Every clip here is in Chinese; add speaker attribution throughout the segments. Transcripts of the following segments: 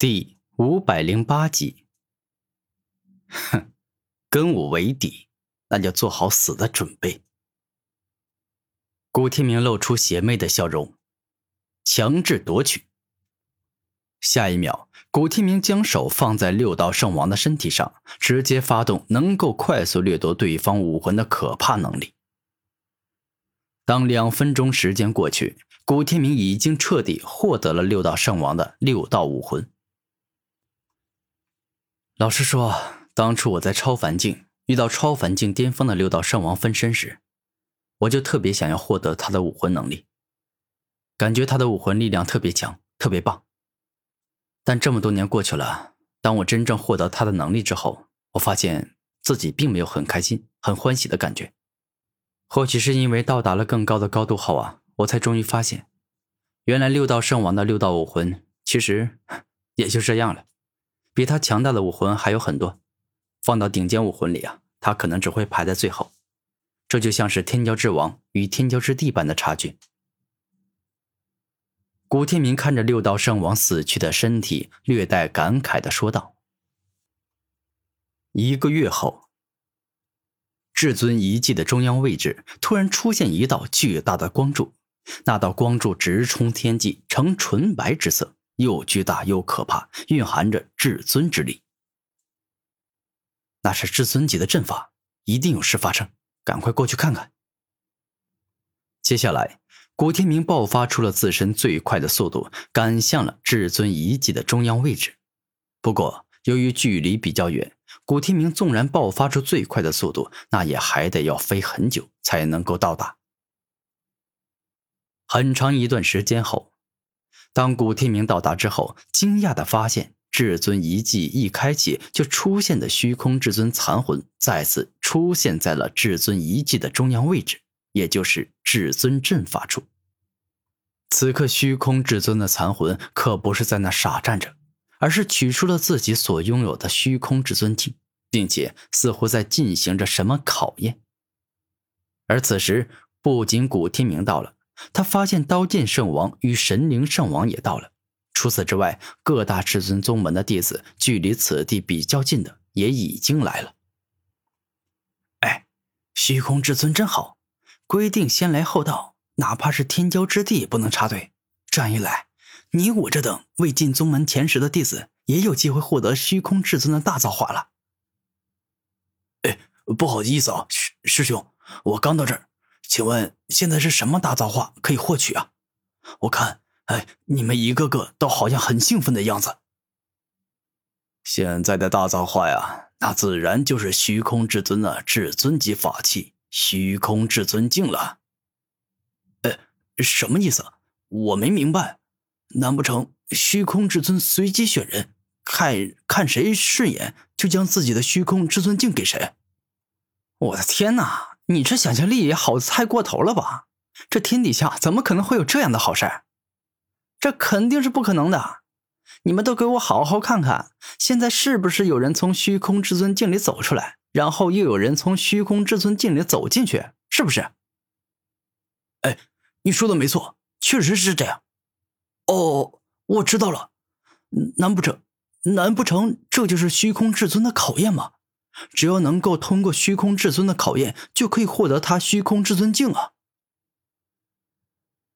Speaker 1: 第五百零八集。哼，跟我为敌，那就做好死的准备。古天明露出邪魅的笑容，强制夺取。下一秒，古天明将手放在六道圣王的身体上，直接发动能够快速掠夺对方武魂的可怕能力。当两分钟时间过去，古天明已经彻底获得了六道圣王的六道武魂。老实说，当初我在超凡境遇到超凡境巅峰的六道圣王分身时，我就特别想要获得他的武魂能力，感觉他的武魂力量特别强，特别棒。但这么多年过去了，当我真正获得他的能力之后，我发现自己并没有很开心、很欢喜的感觉。或许是因为到达了更高的高度后啊，我才终于发现，原来六道圣王的六道武魂其实 也就这样了。比他强大的武魂还有很多，放到顶尖武魂里啊，他可能只会排在最后。这就像是天骄之王与天骄之地般的差距。古天明看着六道圣王死去的身体，略带感慨的说道：“一个月后，至尊遗迹的中央位置突然出现一道巨大的光柱，那道光柱直冲天际，呈纯白之色。”又巨大又可怕，蕴含着至尊之力。那是至尊级的阵法，一定有事发生，赶快过去看看。接下来，古天明爆发出了自身最快的速度，赶向了至尊遗迹的中央位置。不过，由于距离比较远，古天明纵然爆发出最快的速度，那也还得要飞很久才能够到达。很长一段时间后。当古天明到达之后，惊讶的发现，至尊遗迹一开启就出现的虚空至尊残魂再次出现在了至尊遗迹的中央位置，也就是至尊阵法处。此刻，虚空至尊的残魂可不是在那傻站着，而是取出了自己所拥有的虚空至尊镜，并且似乎在进行着什么考验。而此时，不仅古天明到了。他发现刀剑圣王与神灵圣王也到了。除此之外，各大至尊宗门的弟子，距离此地比较近的也已经来了。哎，虚空至尊真好，规定先来后到，哪怕是天骄之地也不能插队。这样一来，你我这等未进宗门前十的弟子，也有机会获得虚空至尊的大造化了。
Speaker 2: 哎，不好意思啊，师师兄，我刚到这儿。请问现在是什么大造化可以获取啊？我看，哎，你们一个个都好像很兴奋的样子。现在的大造化呀，那自然就是虚空至尊的至尊级法器——虚空至尊镜了。呃，什么意思？我没明白。难不成虚空至尊随机选人，看看谁顺眼，就将自己的虚空至尊镜给谁？
Speaker 1: 我的天哪！你这想象力也好太过头了吧？这天底下怎么可能会有这样的好事？这肯定是不可能的！你们都给我好好看看，现在是不是有人从虚空至尊镜里走出来，然后又有人从虚空至尊镜里走进去？是不是？
Speaker 2: 哎，你说的没错，确实是这样。哦，我知道了，难不成，难不成这就是虚空至尊的考验吗？只要能够通过虚空至尊的考验，就可以获得他虚空至尊镜啊！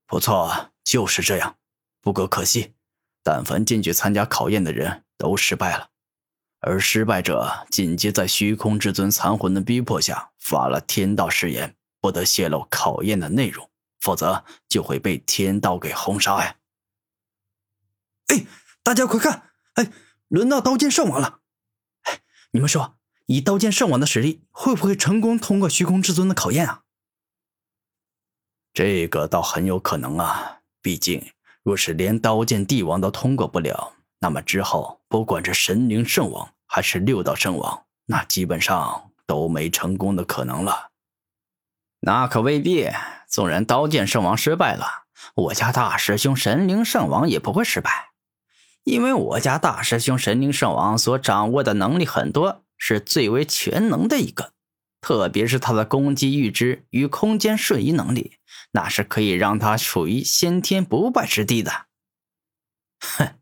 Speaker 2: 不错，就是这样。不过可惜，但凡进去参加考验的人都失败了，而失败者紧接在虚空至尊残魂的逼迫下发了天道誓言，不得泄露考验的内容，否则就会被天道给轰杀呀！哎，大家快看！哎，轮到刀剑圣王了！哎，你们说？以刀剑圣王的实力，会不会成功通过虚空至尊的考验啊？这个倒很有可能啊！毕竟，若是连刀剑帝王都通过不了，那么之后不管是神灵圣王还是六道圣王，那基本上都没成功的可能了。
Speaker 1: 那可未必，纵然刀剑圣王失败了，我家大师兄神灵圣王也不会失败，因为我家大师兄神灵圣王所掌握的能力很多。是最为全能的一个，特别是他的攻击预知与空间瞬移能力，那是可以让他处于先天不败之地的。
Speaker 2: 哼，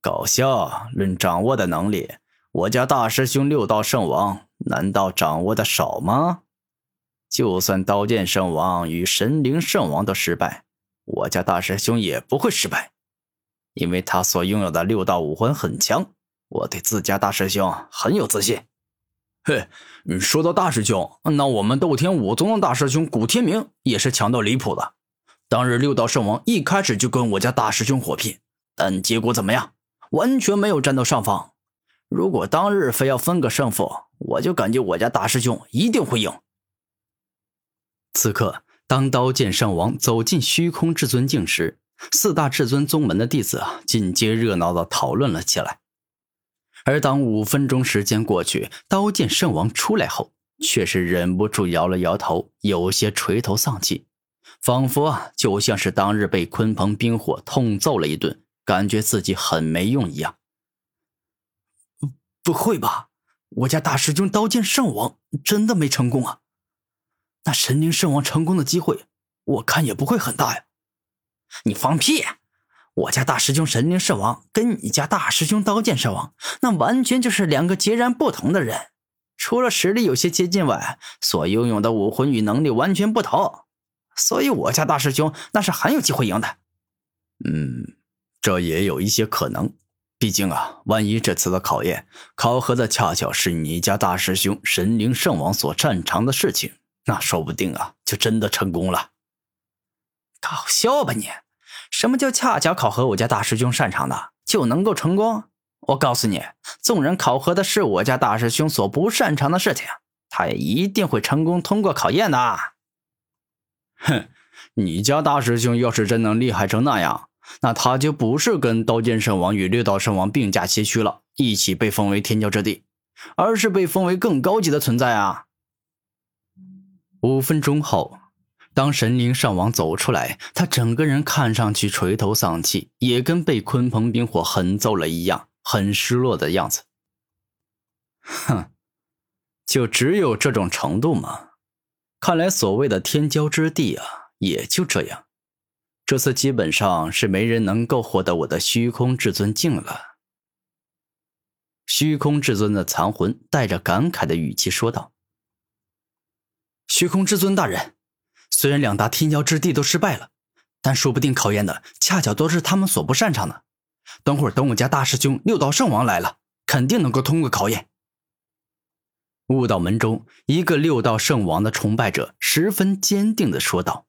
Speaker 2: 搞笑！论掌握的能力，我家大师兄六道圣王难道掌握的少吗？就算刀剑圣王与神灵圣王都失败，我家大师兄也不会失败，因为他所拥有的六道武魂很强。我对自家大师兄很有自信。
Speaker 3: 嘿，说到大师兄，那我们斗天武宗的大师兄古天明也是强到离谱的。当日六道圣王一开始就跟我家大师兄火拼，但结果怎么样？完全没有占到上风。如果当日非要分个胜负，我就感觉我家大师兄一定会赢。
Speaker 1: 此刻，当刀剑圣王走进虚空至尊境时，四大至尊宗门的弟子啊，尽皆热闹的讨论了起来。而当五分钟时间过去，刀剑圣王出来后，却是忍不住摇了摇头，有些垂头丧气，仿佛啊，就像是当日被鲲鹏冰火痛揍了一顿。感觉自己很没用一样。
Speaker 3: 不会吧？我家大师兄刀剑圣王真的没成功啊？那神灵圣王成功的机会，我看也不会很大呀。
Speaker 2: 你放屁！我家大师兄神灵圣王跟你家大师兄刀剑圣王，那完全就是两个截然不同的人。除了实力有些接近外，所拥有的武魂与能力完全不同。所以，我家大师兄那是很有机会赢的。
Speaker 1: 嗯。这也有一些可能，毕竟啊，万一这次的考验考核的恰巧是你家大师兄神灵圣王所擅长的事情，那说不定啊，就真的成功了。
Speaker 2: 搞笑吧你？什么叫恰巧考核我家大师兄擅长的就能够成功？我告诉你，纵然考核的是我家大师兄所不擅长的事情，他也一定会成功通过考验的。
Speaker 3: 哼，你家大师兄要是真能厉害成那样。那他就不是跟刀剑圣王与六道圣王并驾齐驱了，一起被封为天骄之地，而是被封为更高级的存在啊！
Speaker 1: 五分钟后，当神灵上王走出来，他整个人看上去垂头丧气，也跟被鲲鹏冰火狠揍了一样，很失落的样子。哼，就只有这种程度吗？看来所谓的天骄之地啊，也就这样。这次基本上是没人能够获得我的虚空至尊境了。虚空至尊的残魂带着感慨的语气说道：“
Speaker 3: 虚空至尊大人，虽然两大天骄之地都失败了，但说不定考验的恰巧都是他们所不擅长的。等会儿等我家大师兄六道圣王来了，肯定能够通过考验。”
Speaker 1: 悟道门中，一个六道圣王的崇拜者十分坚定的说道。